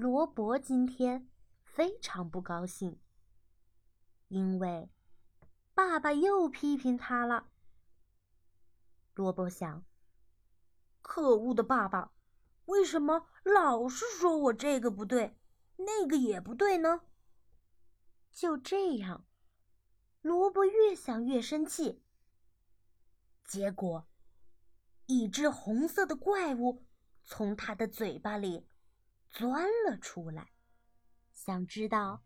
罗伯今天非常不高兴，因为爸爸又批评他了。罗伯想：可恶的爸爸，为什么老是说我这个不对，那个也不对呢？就这样，罗伯越想越生气。结果，一只红色的怪物从他的嘴巴里钻了出来。想知道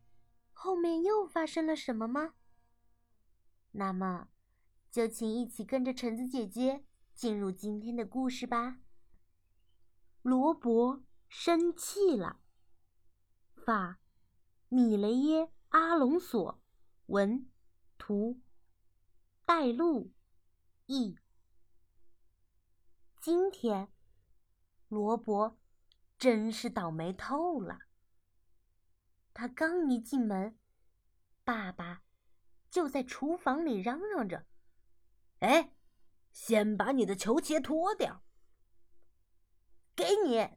后面又发生了什么吗？那么，就请一起跟着橙子姐姐进入今天的故事吧。罗伯生气了。法，米雷耶·阿隆索，文，图，带路。一，今天，罗伯真是倒霉透了。他刚一进门，爸爸就在厨房里嚷嚷着：“哎，先把你的球鞋脱掉。”给你。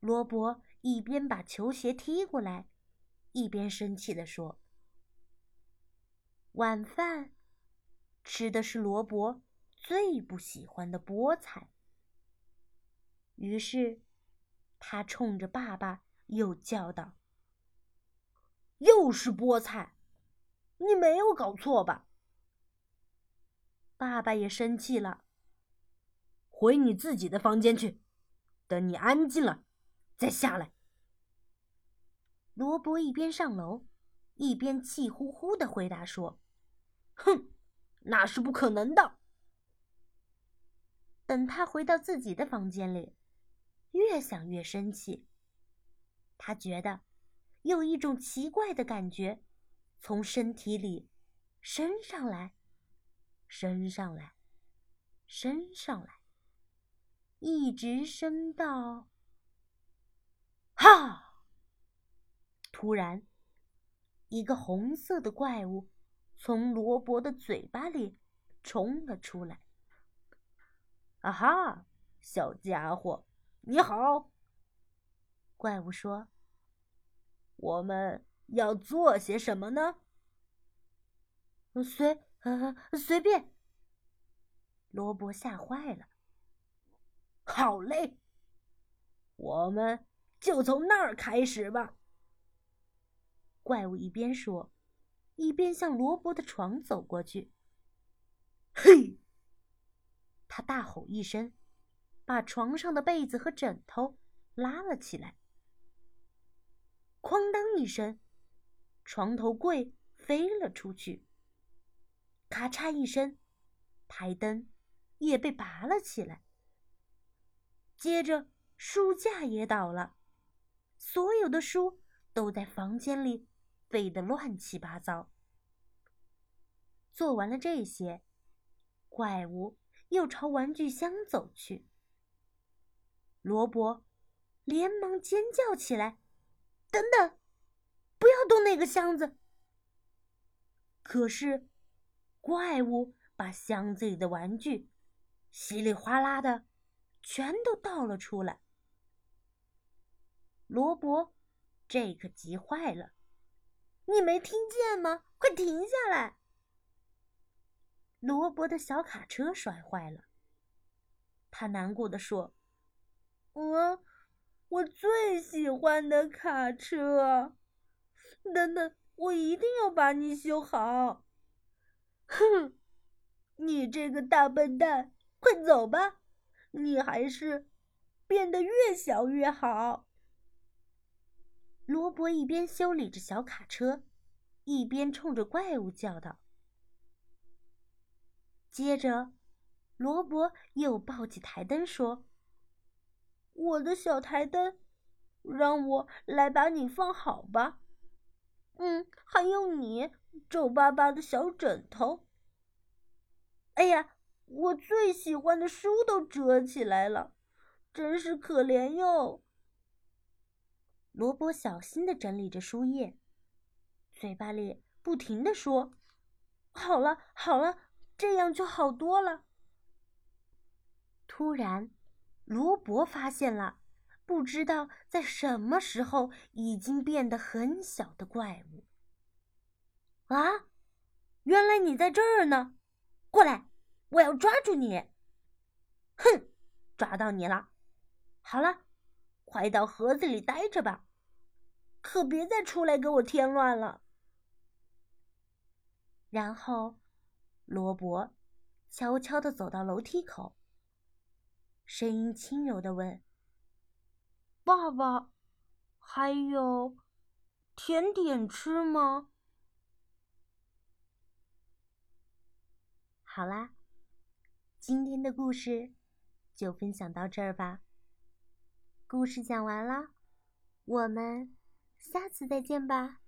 罗伯一边把球鞋踢过来，一边生气地说：“晚饭。”吃的是罗伯最不喜欢的菠菜，于是他冲着爸爸又叫道：“又是菠菜，你没有搞错吧？”爸爸也生气了：“回你自己的房间去，等你安静了再下来。”罗伯一边上楼，一边气呼呼的回答说：“哼。”那是不可能的。等他回到自己的房间里，越想越生气。他觉得有一种奇怪的感觉从身体里升上来，升上来，升上来，一直升到……哈！突然，一个红色的怪物。从罗伯的嘴巴里冲了出来。“啊哈，小家伙，你好！”怪物说。“我们要做些什么呢？”“随……呃，随便。”罗伯吓坏了。“好嘞，我们就从那儿开始吧。”怪物一边说。一边向罗伯的床走过去，嘿！他大吼一声，把床上的被子和枕头拉了起来。哐当一声，床头柜飞了出去。咔嚓一声，台灯也被拔了起来。接着，书架也倒了，所有的书都在房间里。飞得乱七八糟。做完了这些，怪物又朝玩具箱走去。罗伯连忙尖叫起来：“等等，不要动那个箱子！”可是，怪物把箱子里的玩具稀里哗啦的全都倒了出来。罗伯这可急坏了。你没听见吗？快停下来！罗伯的小卡车摔坏了。他难过的说：“我，我最喜欢的卡车。等等，我一定要把你修好。”哼，你这个大笨蛋，快走吧！你还是变得越小越好。罗伯一边修理着小卡车，一边冲着怪物叫道。接着，罗伯又抱起台灯说：“我的小台灯，让我来把你放好吧。嗯，还有你皱巴巴的小枕头。哎呀，我最喜欢的书都折起来了，真是可怜哟。”罗伯小心的整理着书页，嘴巴里不停的说：“好了，好了，这样就好多了。”突然，罗伯发现了不知道在什么时候已经变得很小的怪物。啊，原来你在这儿呢！过来，我要抓住你！哼，抓到你了！好了，快到盒子里待着吧，可别再出来给我添乱了。然后，罗伯悄悄地走到楼梯口，声音轻柔的问：“爸爸，还有甜点吃吗？”好啦，今天的故事就分享到这儿吧。故事讲完了，我们下次再见吧。